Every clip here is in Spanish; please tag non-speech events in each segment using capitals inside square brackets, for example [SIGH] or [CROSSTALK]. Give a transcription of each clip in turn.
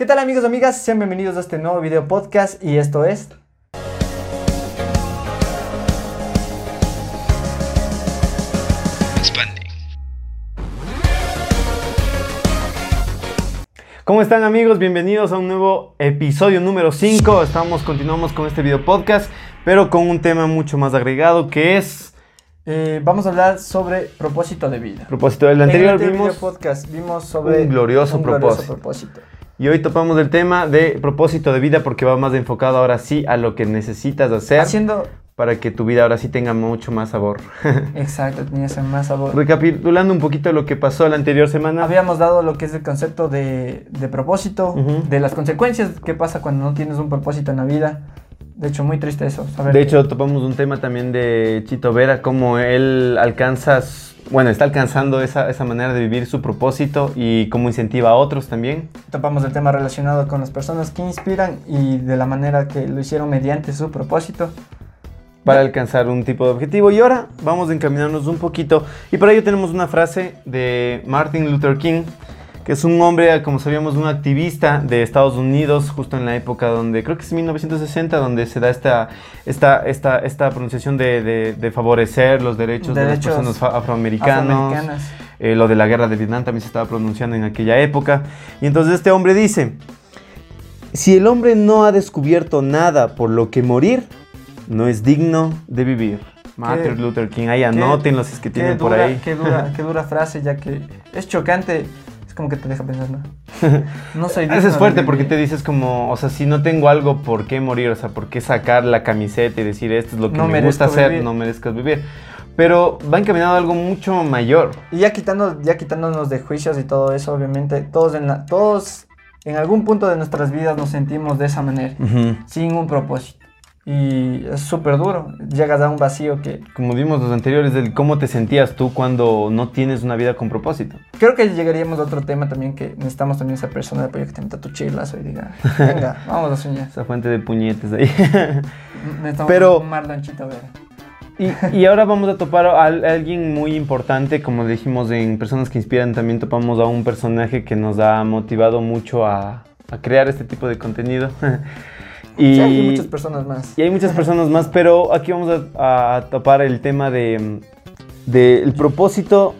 ¿Qué tal amigos y amigas? Sean bienvenidos a este nuevo video podcast y esto es... ¿Cómo están amigos? Bienvenidos a un nuevo episodio número 5. Estamos, continuamos con este video podcast, pero con un tema mucho más agregado que es Eh, vamos a hablar sobre propósito de vida. propósito del En anterior el vimos video podcast vimos sobre un glorioso un propósito. propósito. Y hoy topamos el tema de propósito de vida porque va más enfocado ahora sí a lo que necesitas hacer Haciendo... para que tu vida ahora sí tenga mucho más sabor. [LAUGHS] Exacto, tenía más sabor. Recapitulando un poquito lo que pasó la anterior semana. Habíamos dado lo que es el concepto de, de propósito, de las consecuencias que pasa cuando no tienes un propósito en la vida. De hecho, muy triste eso. saber De que- hecho, topamos un tema también de Chito Vera, cómo él alcanza, bueno, está alcanzando esa, esa manera de vivir su propósito y cómo incentiva a otros también. topamos el tema relacionado con las personas que inspiran y de la manera que lo hicieron mediante su propósito. para alcanzar un tipo de objetivo. Y ahora vamos a encaminarnos un poquito. Y para ello tenemos una frase de Martin Luther King, que es un hombre, como sabíamos, un activista de Estados Unidos, justo en la época donde, creo que es 1960, donde se da esta, esta, esta, esta pronunciación de, de- de favorecer los derechos, de las personas. Afroamericanas. Eh, lo de la guerra de Vietnam también se estaba pronunciando en aquella época. Y entonces este hombre dice, si el hombre no ha descubierto nada por lo que morir, no es digno de vivir. Martin Luther King, ahí anótenlos si es que tienen por ahí. Qué dura, [LAUGHS] qué dura frase, ya que es chocante. Como que te deja pensando. [LAUGHS] No soy Eso digno es de fuerte porque te dices como, o sea, si no tengo algo por qué morir, o sea, por qué sacar la camiseta y decir esto es lo que No me gusta hacer, vivir. no merezcas vivir. Pero va encaminado a algo mucho mayor. Y ya, quitando, ya quitándonos de juicios y todo eso, obviamente, todos en, la- todos en algún punto de nuestras vidas nos sentimos de esa manera, sin un propósito. Y es súper duro. Llegas a un vacío que Como vimos los anteriores, del cómo te sentías tú cuando no tienes una vida con propósito. Creo que llegaríamos a otro tema también que necesitamos también esa persona de apoyo que te meta tu chilazo y diga, venga, [LAUGHS] vamos a soñar. Esa fuente de puñetes ahí. [LAUGHS] Necesitamos Pero- un. Y, y ahora vamos a topar a alguien muy importante, como dijimos en Personas que Inspiran, también topamos a un personaje que nos ha motivado mucho a, a crear este tipo de contenido. [LAUGHS] y, Sí, hay muchas personas más. y hay muchas personas más, pero aquí vamos a, a topar el tema de del propósito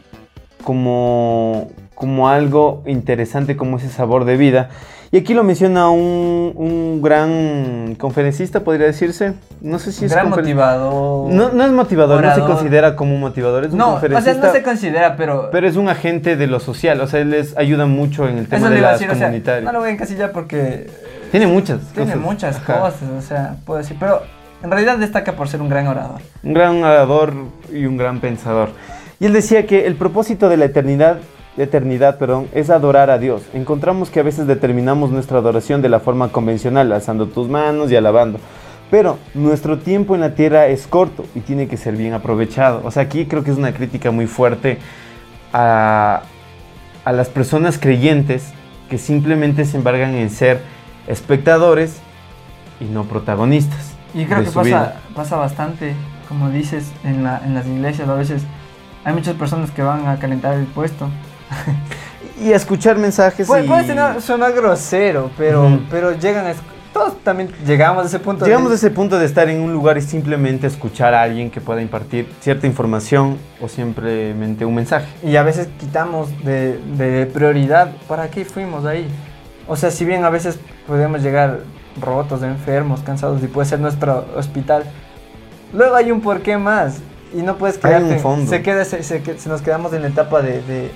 como, como algo interesante, como ese sabor de vida. Y aquí lo menciona un, un gran conferencista, podría decirse. No sé si es Gran motivador. no, no es motivador, no se considera como un motivador, es un no, o sea, no se considera, pero... Pero es un agente de lo social, o sea, él les ayuda mucho en el tema eso de las decir, o sea, comunitarias. no lo voy a encasillar porque Tiene muchas tiene cosas. muchas Ajá. cosas, o sea, puedo decir, pero en realidad destaca por ser un gran orador. Un gran orador y un gran pensador. Y él decía que el propósito de la eternidad, eternidad perdón, es adorar a Dios. Encontramos que a veces determinamos nuestra adoración de la forma convencional, alzando tus manos y alabando. Pero nuestro tiempo en la tierra es corto y tiene que ser bien aprovechado. O sea, aquí creo que es una crítica muy fuerte a, a las personas creyentes que simplemente se embargan en ser espectadores y no protagonistas. Y creo que pasa, pasa bastante, como dices, en, la, en las iglesias a veces hay muchas personas que van a calentar el puesto. Y a escuchar mensajes Puede, y... puede sonar, sonar grosero, pero, Ujú. pero llegan a... Todos también llegamos a ese punto. Llegamos a de, ese punto de estar en un lugar y simplemente escuchar a alguien que pueda impartir cierta información o simplemente un mensaje. Y a veces quitamos de, de prioridad. ¿Para qué fuimos ahí? O sea, si bien a veces podemos llegar rotos, enfermos, cansados y puede ser nuestro hospital, luego hay un porqué más. Y no puedes Hay un quedarte. fondo. Se, queda, se, se- se nos quedamos en la etapa de, de,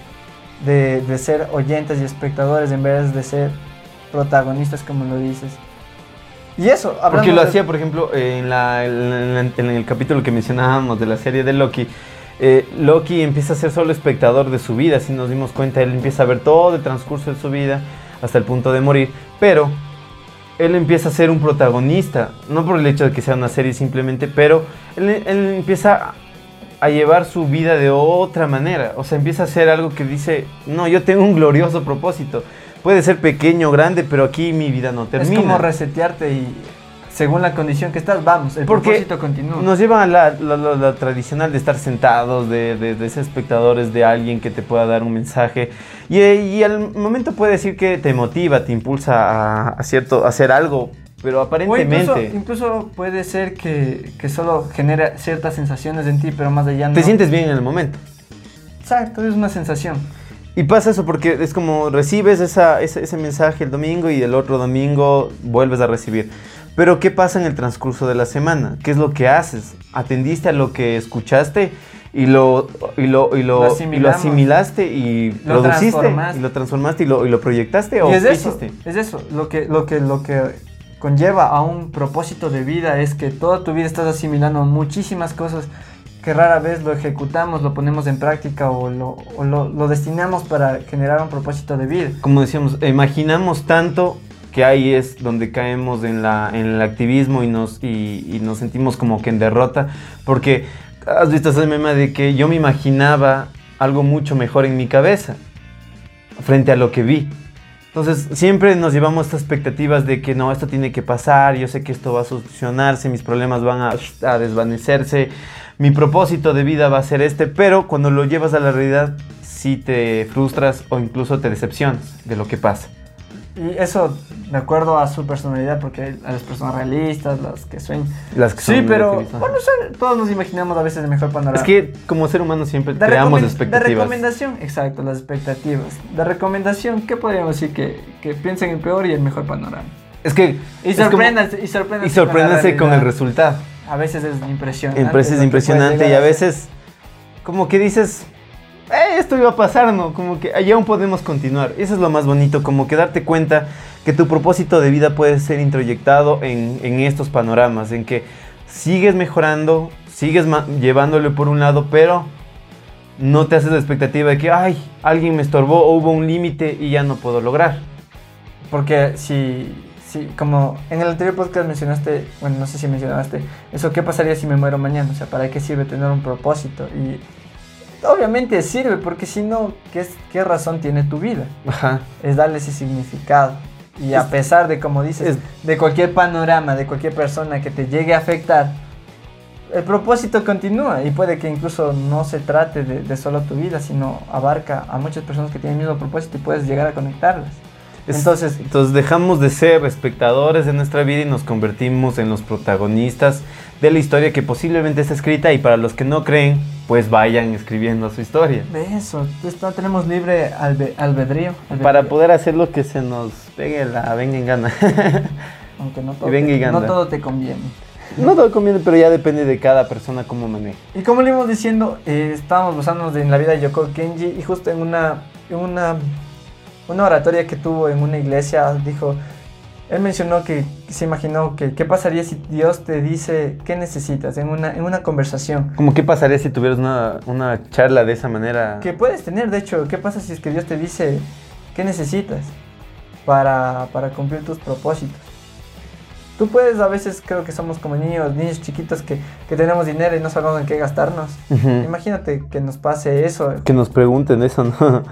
de- de ser oyentes y espectadores en vez de ser protagonistas, como lo dices. Y eso, Porque lo hacía, por ejemplo, en, la- en la- en el capítulo que mencionábamos de la serie de Loki. eh, Loki empieza a ser solo espectador de su vida, si nos dimos cuenta, él empieza a ver todo el transcurso de su vida hasta el punto de morir, pero él empieza a ser un protagonista, no por el hecho de que sea una serie simplemente, pero él, él empieza a llevar su vida de otra manera, o sea, empieza a hacer algo que dice, no, yo tengo un glorioso propósito, puede ser pequeño o grande, pero aquí mi vida no Es termina. como resetearte y según la condición que estás, vamos, el Porque propósito continúa. Nos lleva a la, la- la- la tradicional de estar sentados, de, de- de ser espectadores de alguien que te pueda dar un mensaje. Y, y al momento puede decir que te motiva, te impulsa a, a cierto, a hacer algo, pero O incluso, aparentemente incluso puede ser que, que solo genera ciertas sensaciones en ti, pero más allá no. te sientes bien en el momento. Exacto, es una sensación. Y pasa eso porque es como recibes esa, ese, ese mensaje el domingo y el otro domingo vuelves a recibir. Pero ¿qué pasa en el transcurso de la semana? ¿Qué es lo que haces? ¿Atendiste a lo que escuchaste y lo, y lo, y lo, Lo y lo asimilaste y Lo produciste? Y lo transformaste y lo, y lo proyectaste o Y es eso, hiciste? es eso. Lo que, lo, que, lo que conlleva a un propósito de vida es que toda tu vida estás asimilando muchísimas cosas que rara vez lo ejecutamos, lo ponemos en práctica o lo, o lo, lo destinamos para generar un propósito de vida. Como decíamos, imaginamos tanto que ahí es donde caemos en, la, en el activismo y nos, y, y nos sentimos como que en derrota. Porque has visto ese meme de que yo me imaginaba algo mucho mejor en mi cabeza frente a lo que vi. Entonces siempre nos llevamos estas expectativas de que no, esto tiene que pasar, yo sé que esto va a solucionarse, mis problemas van a, a desvanecerse, mi propósito de vida va a ser este, pero cuando lo llevas a la realidad sí te frustras o incluso te decepcionas de lo que pasa. Y eso de acuerdo a su personalidad, porque hay a las personas realistas, las que sueñan. Las que Sí, son pero bueno, todos nos imaginamos a veces el mejor panorama. es que como ser humano siempre De creamos recomen- De expectativas. recomendación, exacto, las expectativas. De recomendación, ¿qué podríamos decir? Que, que piensen en peor y el mejor panorama. Es que Y es como- sorpréndanse, y sorpréndanse, y sorpréndanse con, la el resultado. A veces es impresionante. En veces es impresionante y a veces como que dices, "Eh, esto iba a pasar, ¿no? Como que allá aún podemos continuar. Eso es lo más bonito, como que darte cuenta que tu propósito de vida puede ser introyectado en, en estos panoramas, en que sigues mejorando, sigues llevándole por un lado, pero no te haces la expectativa de que, ay, alguien me estorbó o hubo un límite y ya no puedo lograr. Porque si, si, como en el anterior podcast mencionaste, bueno, no sé si mencionaste, eso, ¿qué pasaría si me muero mañana? O sea, ¿para qué sirve tener un propósito? Y obviamente sirve, porque si no, ¿qué, ¿qué razón tiene tu vida? Ajá. Es darle ese significado. Y a Es- pesar de, como dices, es- de cualquier panorama, de cualquier persona que te llegue a afectar, el propósito continúa y puede que incluso no se trate de, de solo tu vida, sino abarca a muchas personas que tienen el mismo propósito y puedes llegar a conectarlas. Es- Entonces, entonces dejamos de ser espectadores de nuestra vida y nos convertimos en los protagonistas de la historia que posiblemente está escrita y para los que no creen, pues vayan escribiendo su historia. de eso, no tenemos libre albe- albedrío, albedrío, Para poder hacer lo que se nos pegue la venga en gana. [LAUGHS] aunque no todo, y te, no todo te conviene. no todo conviene, pero ya depende de cada persona cómo maneje. Y como le íbamos diciendo, eh, estábamos basándonos en la vida de Yoko Kenji y justo en una, en una, una oratoria que tuvo en una iglesia, dijo, él mencionó que se imaginó que qué pasaría si Dios te dice qué necesitas en una, en una conversación. Como qué pasaría si tuvieras una, una charla de esa manera. Que puedes tener, de hecho, ¿qué pasa si es que Dios te dice qué necesitas para, para cumplir tus propósitos? Tú puedes, a veces creo que somos como niños, niños chiquitos que, que tenemos dinero y no sabemos en qué gastarnos. Ujú. Imagínate que nos pase eso. Que nos pregunten eso, ¿no?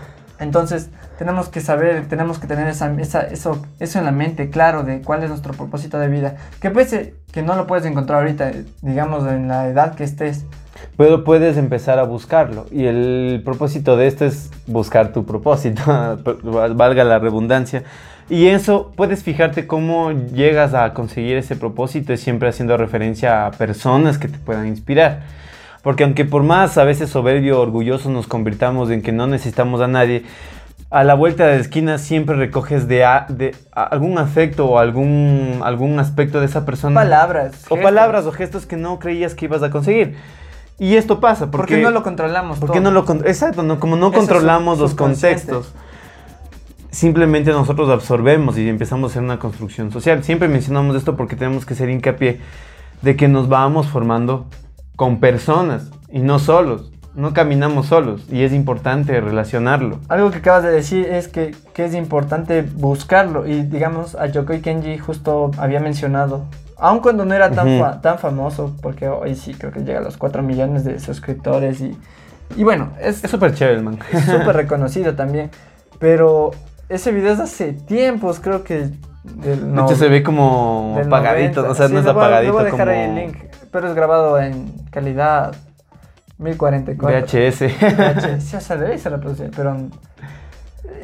Entonces, tenemos que saber, tenemos que tener esa, esa- eso, eso en la mente, claro, de cuál es nuestro propósito de vida. Que pese que no lo puedes encontrar ahorita, eh, digamos, en la edad que estés. Pero puedes empezar a buscarlo. Y el propósito de esto es buscar tu propósito, [LAUGHS] valga la redundancia. Y eso puedes fijarte cómo llegas a conseguir ese propósito, siempre haciendo referencia a personas que te puedan inspirar. Porque aunque por más a veces soberbio, orgullosos nos convirtamos en que no necesitamos a nadie, a la vuelta de la esquina siempre recoges de, a- de a- algún afecto o algún, algún aspecto de esa persona. Palabras. O gestos. palabras o gestos que no creías que ibas a conseguir. Y esto pasa porque, Porque no lo controlamos. porque no lo exacto, no, como no Eso es controlamos los contextos. Simplemente nosotros absorbemos y empezamos a hacer una construcción social. Siempre mencionamos esto porque tenemos que hacer hincapié de que nos vamos formando con personas y no solos. No caminamos solos y es importante relacionarlo. Algo que acabas de decir es que, que es importante buscarlo. Y digamos, a Yokoi Kenji justo había mencionado, aun cuando no era tan, Ujú. fa- tan famoso, porque hoy sí creo que llega a los 4 millones de suscriptores. Y, y bueno, es súper chévere el man. es súper reconocido también. Pero ese video es hace tiempos, creo que Del De hecho, se ve como apagadito, 90. o sea, Sí, no es le apagadito voy a dejar como ahí el link, pero es grabado en calidad 1044. VHS. VHS, o sea, debe ser reproducir, pero...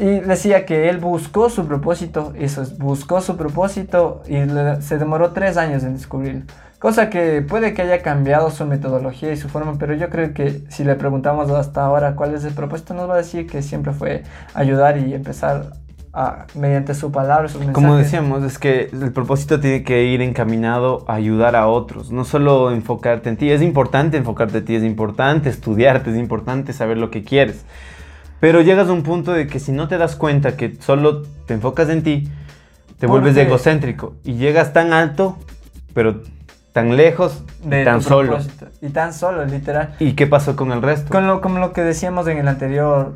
Y decía que él buscó su propósito, eso es, buscó su propósito y le- se demoró tres años en descubrirlo. Cosa que puede que haya cambiado su metodología y su forma, pero yo creo que si le preguntamos hasta ahora cuál es el propósito, nos va a decir que siempre fue ayudar y empezar a, mediante su palabra, sus mensajes. Como decíamos, es que el propósito tiene que ir encaminado a ayudar a otros, no solo enfocarte en ti. Es importante enfocarte en ti, es importante estudiarte, es importante saber lo que quieres. Pero llegas a un punto de que si no te das cuenta que solo te enfocas en ti, te vuelves Porque- egocéntrico y llegas tan alto, pero tan lejos, de tan solo. propósito. Y tan solo, literal. ¿Y qué pasó con el resto? Con lo, como lo que decíamos en el anterior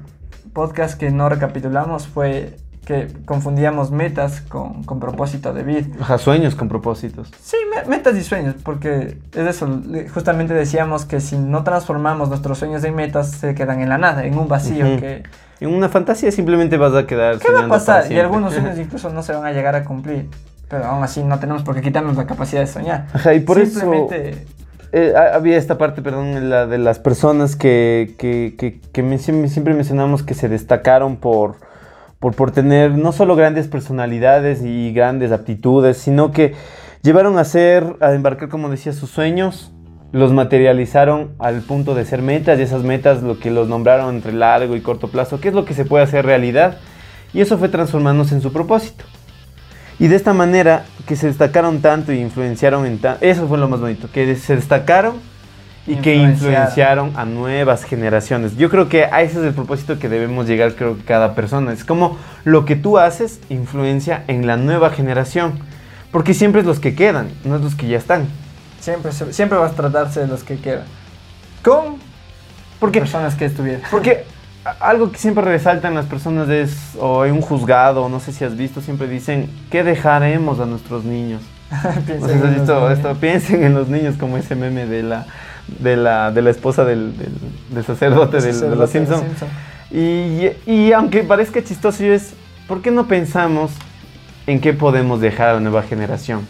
podcast que no recapitulamos fue que confundíamos metas con, con propósito de vida. Ajá, sueños con propósitos. Sí, me- metas y sueños, porque es eso, justamente decíamos que si no transformamos nuestros sueños en metas, se quedan en la nada, en un vacío que... En una fantasía simplemente vas a quedar ¿Qué va a pasar? Y algunos sueños incluso no se van a llegar a cumplir, pero aún así no tenemos por qué quitarnos la capacidad de soñar. Ajá, y por eso Simplemente eh, ha- había esta parte, perdón, la de las personas que, que, que, que siempre siempre mencionamos que se destacaron por, por, por tener no solo grandes personalidades y grandes aptitudes, sino que llevaron a ser, a embarcar, como decía, sus sueños, los materializaron al punto de ser metas y esas metas lo que los nombraron entre largo y corto plazo, qué es lo que se puede hacer realidad. Y eso fue transformándose en su propósito. Y de esta manera que se destacaron tanto y influenciaron en tanto, eso fue lo más bonito, que se destacaron y que Influenciaron. a nuevas generaciones. Yo creo que a ese es el propósito que debemos llegar, creo que cada persona. Es como lo que tú haces influencia en la nueva generación. Porque siempre es los que quedan, no es los que ya están. siempre, siempre va a tratarse de los que quedan. Con Porque, personas que estuvieron. porque algo que siempre resaltan las personas es, o en un juzgado, no sé si has visto, siempre dicen, ¿qué dejaremos a nuestros niños? [LAUGHS] Piensen si has en visto niños. esto, piensen en los niños como ese meme de la, de la, de la esposa del, del- del sacerdote, del- de los Simpsons. Simpson. Y, y aunque parezca chistoso, es, ¿por qué no pensamos en qué podemos dejar a la nueva generación?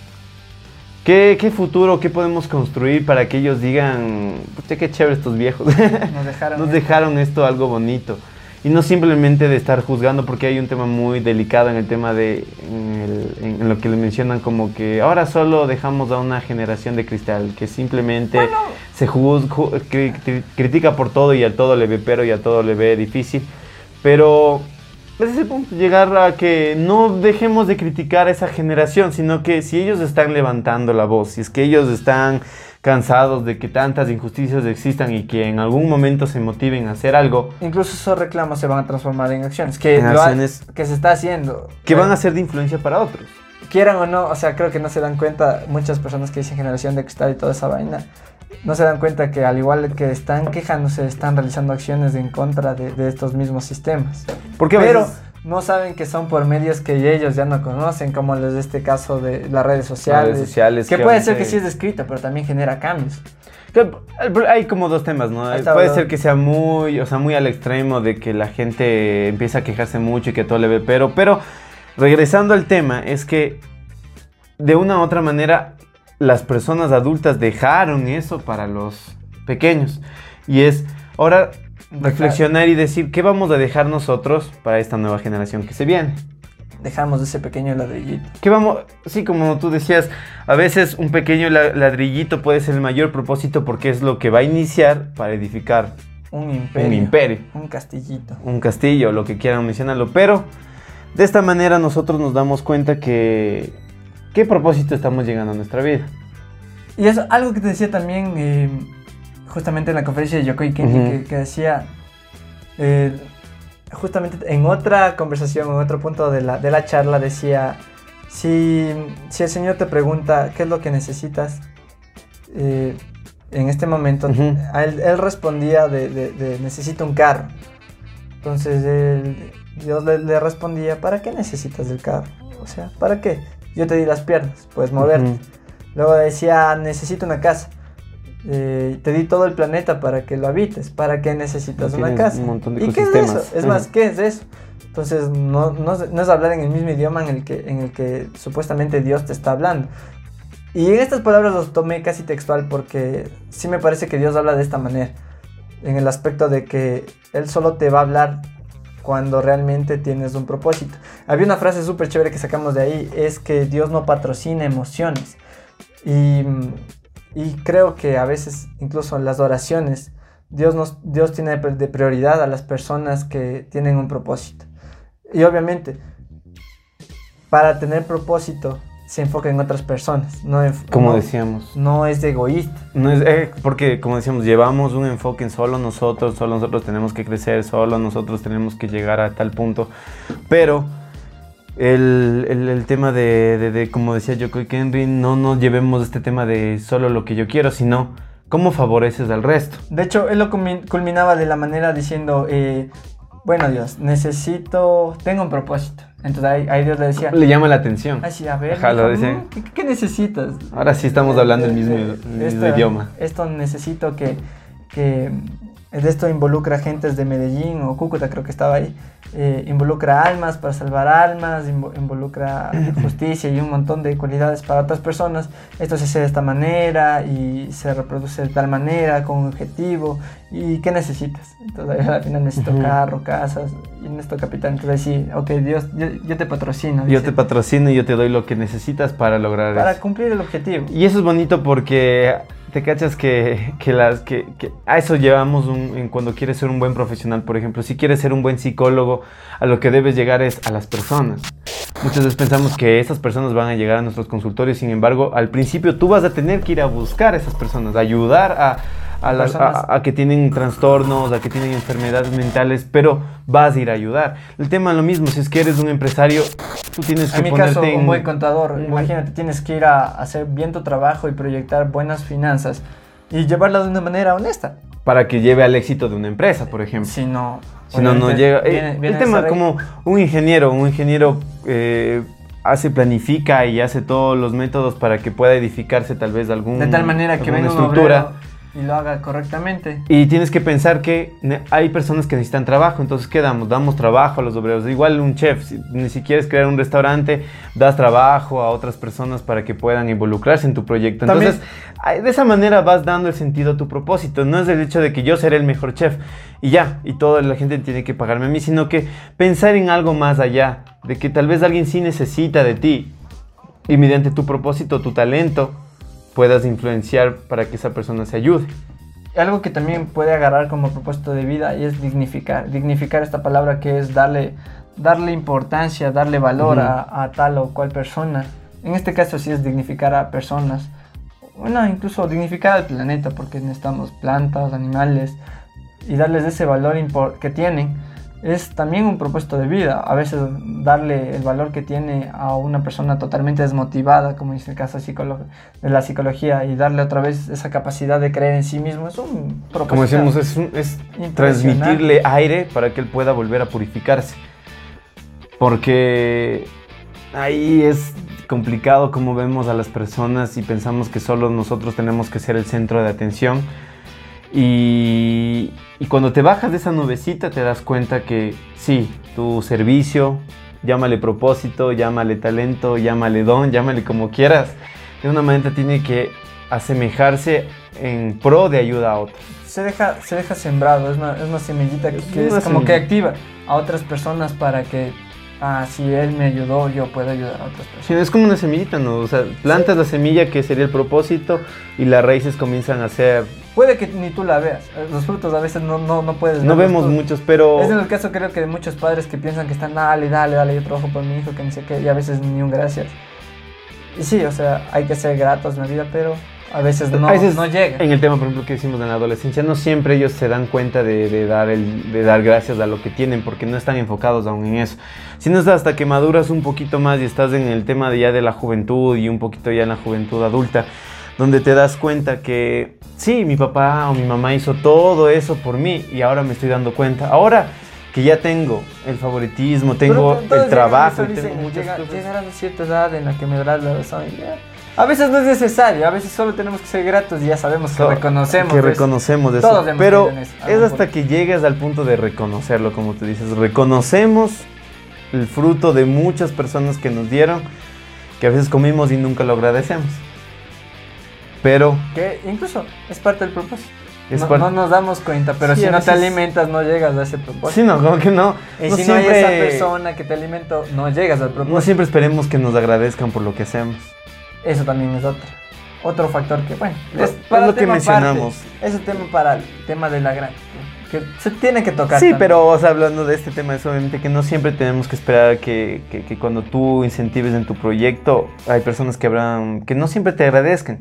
¿Qué, qué futuro, qué podemos construir para que ellos digan, pucha, qué chévere estos viejos? Nos [LAUGHS] dejaron. Nos dejaron esto algo bonito. Y no simplemente de estar juzgando, porque hay un tema muy delicado en el tema de, en, el- en- en lo que le mencionan como que ahora solo dejamos a una generación de cristal, que simplemente Bueno. se juz- ju- cri- cri- critica por todo y a todo le ve pero y a todo le ve difícil. Pero ese es el punto, llegar a que no dejemos de criticar a esa generación, sino que si ellos están levantando la voz, si es que ellos están cansados de que tantas injusticias existan y que en algún momento se motiven a hacer algo, Incluso esos reclamos se van a transformar en acciones. Que, En lo ha- acciones. que se está haciendo. que van Eh, a ser de influencia para otros. Quieran o no, o sea, creo que no se dan cuenta, muchas personas que dicen generación de cristal y toda esa vaina, no se dan cuenta que al igual que están quejándose, están realizando acciones en contra de, de estos mismos sistemas. Porque Pero veces- no saben que son por medios que ellos ya no conocen, como los de este caso de las redes sociales. redes sociales, que que puede ser que sí es descrito, pero también genera cambios. Que Hay como dos temas, ¿no? Ahí está, Puede ¿verdad? ser que sea muy, o sea, muy al extremo de que la gente empieza a quejarse mucho y que todo le ve pero, pero regresando al tema, es que de una u otra manera las personas adultas dejaron eso para los pequeños. Y es ahora reflexionar y decir, ¿qué vamos a dejar nosotros para esta nueva generación que se viene? Dejamos ese pequeño ladrillito. Que vamos, sí, como tú decías, a veces un pequeño la- ladrillito puede ser el mayor propósito porque es lo que va a iniciar para edificar Un imperio. un imperio, Un castillito. un castillo, lo que quieran mencionarlo. Pero de esta manera nosotros nos damos cuenta que qué propósito estamos llegando a nuestra vida. Y es algo que te decía también eh, justamente en la conferencia de Yokoi Kenji, que, que decía, eh, justamente en otra conversación, en otro punto de la, de la charla, decía, si, si el Señor te pregunta qué es lo que necesitas eh, en este momento, a él, él respondía de, de- de, necesito un carro. Entonces él- Dios le, le respondía, ¿para qué necesitas el carro? O sea, ¿para qué? Yo te di las piernas, puedes moverte. Ujú. Luego decía, necesito una casa. Eh, te di todo el planeta para que lo habites. ¿Para qué necesitas una casa? un montón de ¿Y qué es eso? Es más. ¿qué es eso? Entonces no, no, no es hablar en el mismo idioma en el, que, en el que supuestamente Dios te está hablando. Y en estas palabras los tomé casi textual porque sí me parece que Dios habla de esta manera. En el aspecto de que Él solo te va a hablar cuando realmente tienes un propósito. Había una frase súper chévere que sacamos de ahí, es que Dios no patrocina emociones. Y, y creo que a veces, incluso en las oraciones, Dios, nos, Dios tiene de prioridad a las personas que tienen un propósito. Y obviamente, para tener propósito, se enfoca en otras personas. No, Como no- decíamos. no es de egoísta. No es, eh, porque, como decíamos, llevamos un enfoque en solo nosotros, solo nosotros tenemos que crecer, solo nosotros tenemos que llegar a tal punto. Pero el, el- el tema de, de- de, como decía yo, que Henry, no nos llevemos este tema de solo lo que yo quiero, sino cómo favoreces al resto. De hecho, él lo culmi- culminaba de la manera diciendo, eh, bueno Dios, necesito, tengo un propósito. Entonces ahí, ahí Dios le decía, Le llama la atención. ay sí, a ver, Ajá, decía. ¿no? ¿qué, qué necesitas? Ahora sí estamos hablando el mismo, el mismo esto- idioma. Esto necesito que, que esto involucra gentes de Medellín o Cúcuta, creo que estaba ahí. eh, involucra almas para salvar almas, invo- involucra justicia y un montón de cualidades para otras personas. Esto se hace de esta manera y se reproduce de tal manera, con un objetivo. ¿Y qué necesitas? Entonces al final necesito Ujú. carro, casas y necesito capital. Entonces sí, ok, Dios, yo, yo te patrocino. Yo dice, te patrocino y yo te doy lo que necesitas para lograr para eso. cumplir el objetivo. Y eso es bonito porque te cachas que, que las que, que a eso llevamos un- en cuando quieres ser un buen profesional, por ejemplo, si quieres ser un buen psicólogo, a lo que debes llegar es a las personas. Muchas veces pensamos que esas personas van a llegar a nuestros consultorios, sin embargo, al principio tú vas a tener que ir a buscar a esas personas, ayudar a, a, las- Personas. a- a que tienen trastornos, a que tienen enfermedades mentales, pero vas a ir a ayudar. El tema es lo mismo, si es que eres un empresario, tú tienes que En mi ponerte caso, en... un buen contador. un buen- Imagínate, tienes que ir a hacer bien tu trabajo y proyectar buenas finanzas y llevarla de una manera honesta. para que lleve al éxito de una empresa, por ejemplo. Si no, Si no, no llega. Eh, viene- viene el tema ahí. como un ingeniero, un ingeniero eh, hace, planifica y hace todos los métodos para que pueda edificarse tal vez algún, De tal manera que venga un estructura. obrero y lo haga correctamente. Y tienes que pensar que hay personas que necesitan trabajo, entonces ¿qué damos? Damos trabajo a los obreros. Igual un chef, si ni si quieres crear un restaurante, das trabajo a otras personas para que puedan involucrarse en tu proyecto. Entonces, de esa manera vas dando el sentido a tu propósito. No es el hecho de que yo seré el mejor chef y ya, y toda la gente tiene que pagarme a mí, sino que pensar en algo más allá, de que tal vez alguien sí necesita de ti y mediante tu propósito, tu talento, puedas influenciar para que esa persona se ayude. Algo que también puede agarrar como propósito de vida y es dignificar. Dignificar esta palabra que es darle, darle importancia, darle valor Ujú. a, a tal o cual persona. En este caso sí es dignificar a personas. Bueno, incluso dignificar al planeta porque necesitamos plantas, animales y darles ese valor que tienen. Es también un propósito de vida. A veces darle el valor que tiene a una persona totalmente desmotivada, como dice el caso de la psicología, y darle otra vez esa capacidad de creer en sí mismo, es un propósito. Como decíamos, es, un- es transmitirle aire para que él pueda volver a purificarse. Porque ahí es complicado como vemos a las personas y pensamos que solo nosotros tenemos que ser el centro de atención. Y, y cuando te bajas de esa nubecita te das cuenta que sí, tu servicio, llámale propósito, llámale talento, llámale don, llámale como quieras, de una manera tiene que asemejarse en pro de ayuda a otros. se deja, se deja sembrado, es una, es una semillita que, Es que como que semilla. activa a otras personas para que, ah, si él me ayudó, yo puedo ayudar a otras personas. Sí, es como una semillita, ¿no? O sea, plantas la semilla que sería el propósito y las raíces comienzan a ser... Puede que ni tú la veas, los frutos a veces no, no, no puedes No vemos muchos, pero... Es en el caso creo que de muchos padres que piensan que están, dale, dale, dale, yo trabajo por mi hijo, que ni sé qué, y a veces ni un gracias. Y sí, o sea, hay que ser gratos en la vida, pero a veces no, A veces, no llega. En el tema, por ejemplo, que decimos en la adolescencia, no siempre ellos se dan cuenta de, de dar el, de dar gracias a lo que tienen, porque no están enfocados aún en eso. Sino es hasta que maduras un poquito más y estás en el tema de ya de la juventud y un poquito ya en la juventud adulta, donde te das cuenta que sí, mi papá o mi mamá hizo todo eso por mí y ahora me estoy dando cuenta. Ahora que ya tengo el favoritismo, tengo el trabajo, tengo muchas llega- cosas. llegar a cierta edad en la que me darás la razón. y ya. A veces no es necesario, a veces solo tenemos que ser gratos y ya sabemos que reconocemos. que eso. reconocemos Todos eso hemos pero eso, es hasta que llegues al punto de reconocerlo como tú dices reconocemos el fruto de muchas personas que nos dieron, que a veces comimos y nunca lo agradecemos. Pero Que incluso es parte del propósito. No, no nos damos cuenta, pero Sí, si no te veces- alimentas, no llegas a ese propósito. sí, no, como que no. y no si no hay siempre- esa persona que te alimentó, no llegas al propósito. No siempre esperemos que nos agradezcan por lo que hacemos. Eso también es otro. Otro factor que, bueno, Es- para es lo que mencionamos. aparte. Es un tema para el tema de la gran. Que se tiene que tocar. Sí, también. pero o sea, hablando de este tema, es obviamente que no siempre tenemos que esperar que, que- que cuando tú incentives en tu proyecto, hay personas que habrán, que no siempre te agradezcan.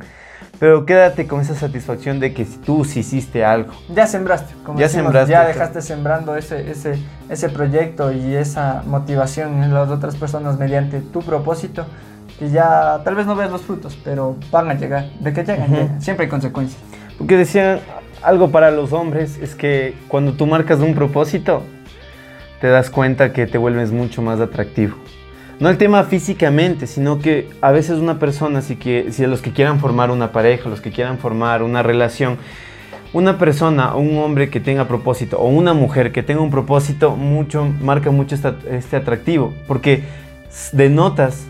Pero quédate con esa satisfacción de que tú sí hiciste algo. Ya sembraste, como Ya decimos, sembraste, ya claro. dejaste sembrando ese, ese, ese proyecto y esa motivación en las otras personas mediante tu propósito, que ya tal vez no veas los frutos, pero van a llegar. De que llegan, Ujú. llegan. Siempre hay consecuencias. Porque decían, algo para los hombres es que cuando tú marcas un propósito, te das cuenta que te vuelves mucho más atractivo. No el tema físicamente, sino que a veces una persona, si, que, si a los que quieran formar una pareja, los que quieran formar una relación, una persona un hombre que tenga propósito o una mujer que tenga un propósito, mucho, marca mucho esta- este atractivo, porque denotas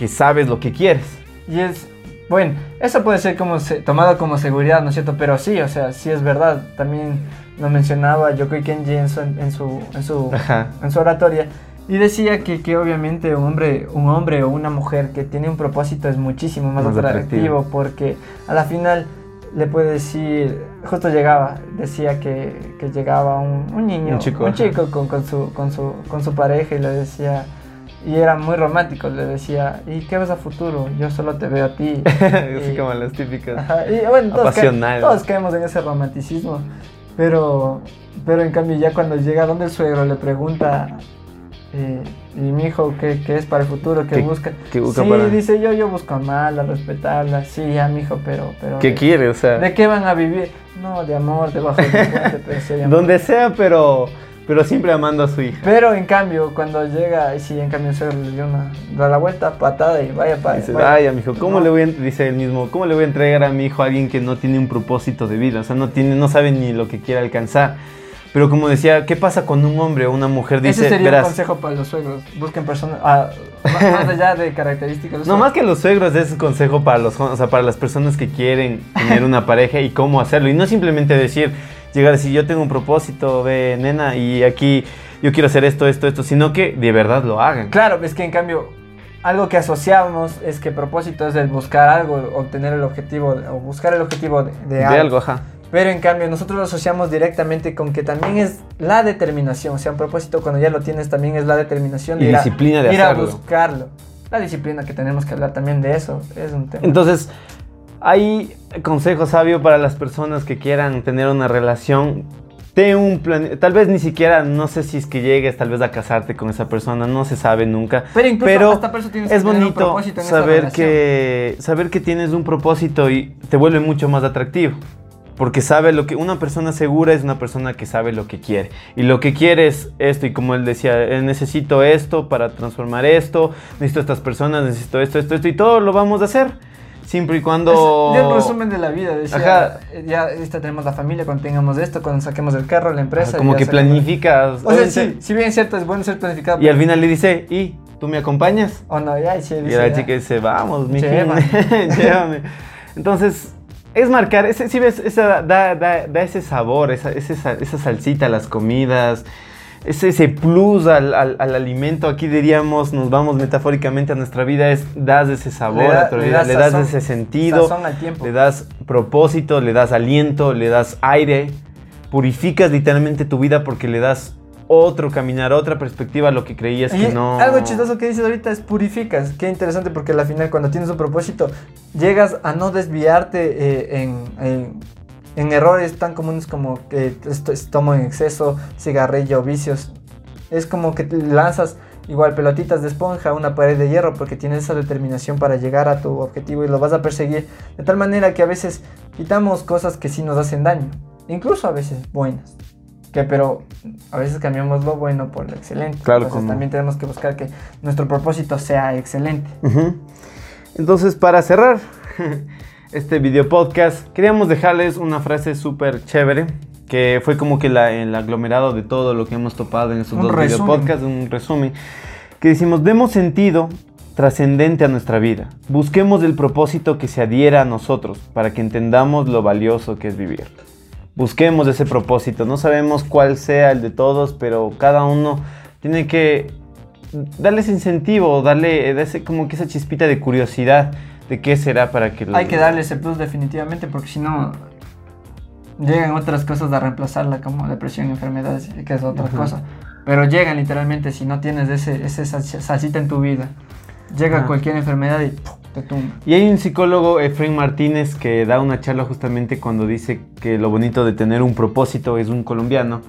que sabes lo que quieres. Y es, bueno, eso puede ser como se- tomado como seguridad, ¿no es cierto? Pero sí, o sea, sí es verdad. También lo mencionaba Yokoi Kenji en su, en su, en su, en su oratoria. Y decía que, que obviamente un hombre, un hombre o una mujer que tiene un propósito es muchísimo más, Más atractivo, atractivo. porque a la final le puede decir, justo llegaba, decía que, que llegaba un, un niño, Un chico, ajá. chico con, con su, con, su, con su pareja y le decía, y era muy romántico, le decía, ¿y qué ves a futuro? Yo solo te veo a ti. [LAUGHS] Así como las típicas. Ajá, y bueno, todos, ca- todos caemos en ese romanticismo, pero, pero en cambio ya cuando llega donde el suegro le pregunta, eh, ¿y mi hijo qué, qué es para el futuro? ¿Qué, ¿Qué- busca? qué busca sí, para- dice yo, yo busco amarla, respetarla, sí, ya mi hijo, pero... pero ¿Qué de- quiere? O sea, ¿De qué van a vivir? No, de amor, debajo del puente, [LAUGHS] pero donde sea, pero, pero siempre amando a su hija. Pero en cambio, cuando llega, sí, en cambio suegro le dio una, da la vuelta, patada y vaya para... Dice, ay, amigo, ¿cómo le voy a, dice él mismo, ¿cómo le voy a entregar a mi hijo a alguien que no tiene un propósito de vida? O sea, no tiene, no sabe ni lo que quiere alcanzar. Pero como decía, ¿qué pasa cuando un hombre o una mujer dice, Ese sería un verás, consejo para los suegros. Busquen personas. ah, [LAUGHS] más allá de características. no más que los suegros, es consejo para los, o sea, para las personas que quieren tener una pareja y cómo hacerlo. Y no simplemente decir, llegar a decir, yo tengo un propósito, ve, nena, y aquí yo quiero hacer esto, esto, esto, sino que de verdad lo hagan. Claro, es que en cambio, algo que asociamos es que propósito es el buscar algo, obtener el objetivo, o buscar el objetivo de, de De algo. algo, ajá. Pero en cambio, nosotros lo asociamos directamente con que también es la determinación. O sea, un propósito cuando ya lo tienes también es la determinación de Y ir, a- disciplina de ir a buscarlo. La disciplina que tenemos que hablar también de eso es un tema. Entonces, hay consejo sabio para las personas que quieran tener una relación. Ten un plan, tal vez ni siquiera, no sé si es que llegues tal vez a casarte con esa persona, no se sabe nunca. Pero incluso pero hasta eso tienes que es un bonito propósito en saber que saber que tienes un propósito y te vuelve mucho más atractivo. Porque sabe lo que una persona segura es una persona que sabe lo que quiere. Y lo que quiere es esto. Y como él decía, eh, necesito esto para transformar esto, necesito estas personas, necesito esto, esto, esto. Y todo lo vamos a hacer. Siempre y cuando. Es el resumen de la vida. Decía, Ajá. eh, ya esta tenemos la familia, cuando tengamos esto, cuando saquemos el carro, la empresa. Ajá, como que sacamos- planificas. O sea, sí, si bien es cierto, es bueno ser planificado. Y al final le dice, ¿y tú me acompañas? O no, ya, y sí, Y dice, la ya. chica dice, vamos, mi Llévame. [LAUGHS] llévame. Entonces, es marcar, ese, si ves, esa, da, da- da ese sabor, esa, ese sa- esa salsita a las comidas, ese, ese plus al, al- al alimento. Aquí diríamos, nos vamos metafóricamente a nuestra vida, es das ese sabor Le da- a tu vida, das le das sazón- ese sentido, sazón al tiempo. le das propósito, le das aliento, le das aire, purificas literalmente tu vida porque le das otro caminar, otra perspectiva a lo que creías Y que no. Algo chistoso que dices ahorita es purificas. Qué interesante porque al final cuando tienes un propósito llegas a no desviarte eh, en, en- en errores tan comunes como que esto es tomo en exceso, cigarrillo, vicios. Es como que lanzas igual pelotitas de esponja a una pared de hierro porque tienes esa determinación para llegar a tu objetivo y lo vas a perseguir de tal manera que a veces quitamos cosas que sí nos hacen daño, incluso a veces buenas. Que, pero a veces cambiamos lo bueno por lo excelente. Claro, Entonces como- también tenemos que buscar que nuestro propósito sea excelente. Entonces, para cerrar este video podcast, queríamos dejarles una frase súper chévere, que fue como que la, el aglomerado de todo lo que hemos topado en estos Un dos resumen. video podcasts, un resumen, que decimos, demos sentido trascendente a nuestra vida. Busquemos el propósito que se adhiera a nosotros para que entendamos lo valioso que es vivir. Busquemos ese propósito. No sabemos cuál sea el de todos, pero cada uno tiene que darle ese incentivo, darle, darle como que esa chispita de curiosidad de qué será para que... Hay que darle ese plus definitivamente porque si no llegan otras cosas a reemplazarla como depresión, enfermedades, que es otra cosa. Pero llegan literalmente si no tienes ese, ese salsita en tu vida. Llega cualquier enfermedad y te tumba. Y hay un psicólogo, Efraín Martínez, que da una charla justamente cuando dice que lo bonito de tener un propósito es un colombiano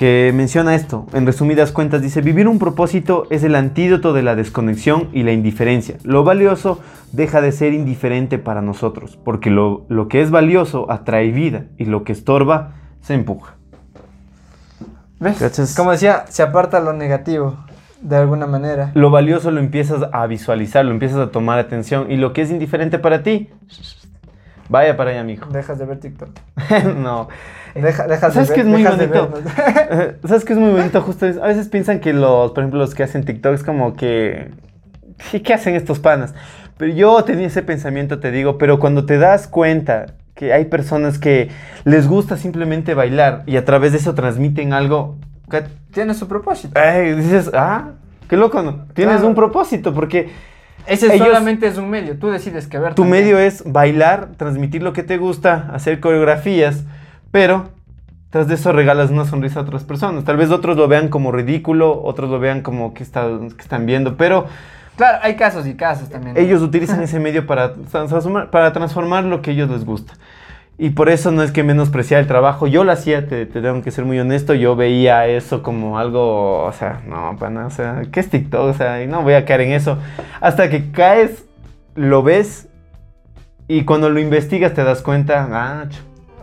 que menciona esto. En resumidas cuentas dice, vivir un propósito es el antídoto de la desconexión y la indiferencia. Lo valioso deja de ser indiferente para nosotros, porque lo, lo que es valioso atrae vida y lo que estorba se empuja. ¿Ves? Como decía, se aparta lo negativo de alguna manera. Lo valioso lo empiezas a visualizar, lo empiezas a tomar atención y lo que es indiferente para ti, vaya para allá, amigo. Dejas de ver TikTok. [LAUGHS] no. Deja, dejas ¿Sabes de qué es muy bonito? vernos. [LAUGHS] ¿Sabes qué es muy bonito? Justo es- a veces piensan que los, por ejemplo, los que hacen TikTok es como que... ¿Qué, qué hacen estos panas? Pero yo tenía ese pensamiento, te digo, pero cuando te das cuenta que hay personas que les gusta simplemente bailar y a través de eso transmiten algo, que- Tiene su propósito. ay, dices, ah, qué loco, ¿no? Tienes Claro. un propósito porque Ese ellos- solamente es un medio. Tú decides qué ver. tu también. medio es bailar, transmitir lo que te gusta, hacer coreografías, pero tras de eso regalas una sonrisa a otras personas. Tal vez otros lo vean como ridículo, otros lo vean como que, está- que están viendo, pero Claro, hay casos y casos también. ¿no? ellos utilizan ese medio para transformar, para transformar lo que a ellos les gusta. Y por eso no es que menospreciar el trabajo. Yo lo hacía, te, te tengo que ser muy honesto. Yo veía eso como algo, o sea, no, pana, o sea, ¿qué es TikTok? O sea, y no voy a caer en eso. Hasta que caes, lo ves y cuando lo investigas te das cuenta, ah,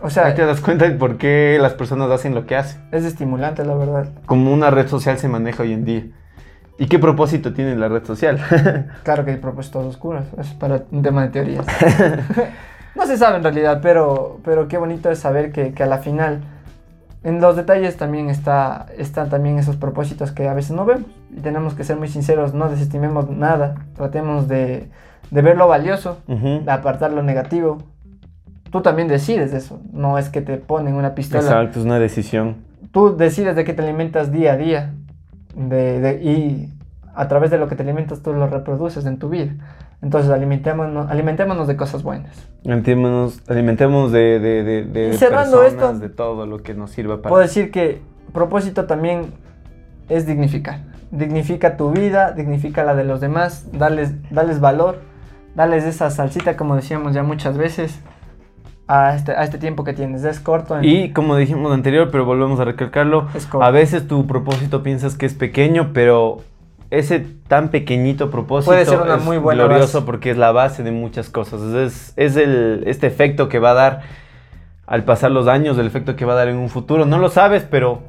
O sea, ahí te das cuenta de por qué las personas hacen lo que hacen. es estimulante, la verdad. Como una red social se maneja hoy en día. ¿Y qué propósito tiene la red social? [LAUGHS] Claro que hay propósitos oscuros. Es para un tema de teorías. [LAUGHS] no se sabe en realidad, pero, pero qué bonito es saber que, que a la final. En los detalles también está, están también esos propósitos que a veces no vemos. Y tenemos que ser muy sinceros, no desestimemos nada. Tratemos de, de ver lo valioso, Ujú. de apartar lo negativo. Tú también decides eso. No es que te ponen una pistola. Exacto, es una decisión. Tú decides de qué te alimentas día a día. De, de- y a través de lo que te alimentas tú lo reproduces en tu vida. Entonces alimentémonos, alimentémonos de cosas buenas. Alimentémonos, alimentémonos de, de, de, de Y cerrando personas, esto, de todo lo que nos sirva para... Puedo decir que propósito también es dignificar. Dignifica tu vida, dignifica la de los demás, darles, darles valor, darles esa salsita, como decíamos ya muchas veces, a este, a este tiempo que tienes. Es corto. en- Y como dijimos anterior, pero volvemos a recalcarlo, Es corto. a veces tu propósito piensas que es pequeño, pero ese tan pequeñito propósito Puede ser una es muy buena glorioso base. porque es la base de muchas cosas. Es, es el, este efecto que va a dar al pasar los años, el efecto que va a dar en un futuro. No lo sabes, pero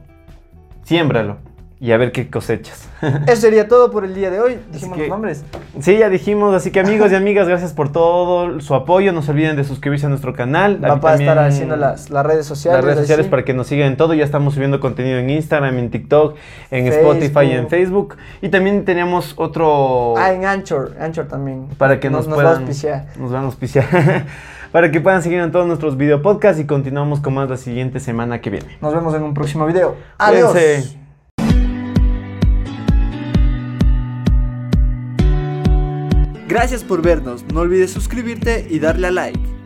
siémbralo y a ver qué cosechas. Eso sería todo por el día de hoy. Dijimos que- los nombres. Sí, ya dijimos, así que amigos y amigas, gracias por todo su apoyo. No se olviden de suscribirse a nuestro canal. Va a estar haciendo las, las redes sociales. las redes sociales para que nos sigan en todo. Ya estamos subiendo contenido en Instagram, en TikTok, en Facebook. Spotify y en Facebook. Y también teníamos otro Ah, en Anchor. Anchor también. para que nos, nos, puedan va a auspiciar. nos van a auspiciar. [LAUGHS] para que puedan seguir en todos nuestros video podcasts y continuamos con más la siguiente semana que viene. Nos vemos en un próximo video. Adiós. Cuídense. Gracias por vernos. No olvides suscribirte y darle a like.